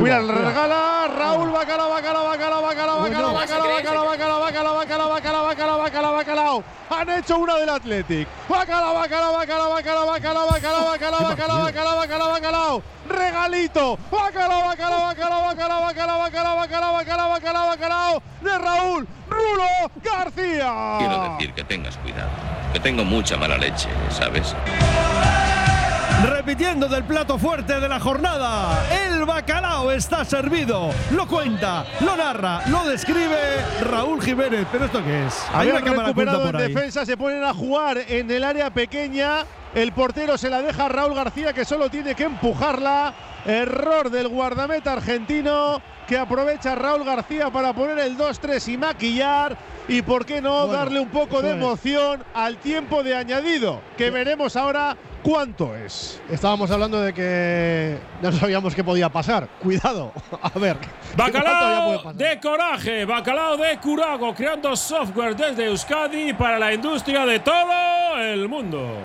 Mira, regala Raúl Bacalao, Bacalao, Bacalao, Bacalao, Bacalao, Bacalao, Bacalao, Bacalao, Bacalao, Bacalao, Bacalao, Bacalao, Bacalao, Bacalao. Han hecho una del Athletic. Bacalao, Bacalao, Bacalao, Bacalao, Bacalao, Bacalao, Bacalao, Bacalao, Bacalao, Bacalao, Bacalao. Regalito. Bacalao, Bacalao, Bacalao, Bacalao, Bacalao, Bacalao, Bacalao, Bacalao, Bacalao, Bacalao. De Raúl Rulo García. Quiero decir que tengas cuidado. Que tengo mucha mala leche, ¿sabes? Repitiendo del plato fuerte de la jornada, el bacalao está servido. Lo cuenta, lo narra, lo describe Raúl Jiménez. ¿Pero esto qué es? Hay una cámara recuperado en defensa, se ponen a jugar en el área pequeña. El portero se la deja a Raúl García que solo tiene que empujarla. Error del guardameta argentino que aprovecha Raúl García para poner el 2-3 y maquillar. Y por qué no darle un poco de emoción al tiempo de añadido, que veremos ahora cuánto es. Estábamos hablando de que no sabíamos qué podía pasar. Cuidado, a ver. Bacalao de coraje, bacalao de curago, creando software desde Euskadi para la industria de todo el mundo.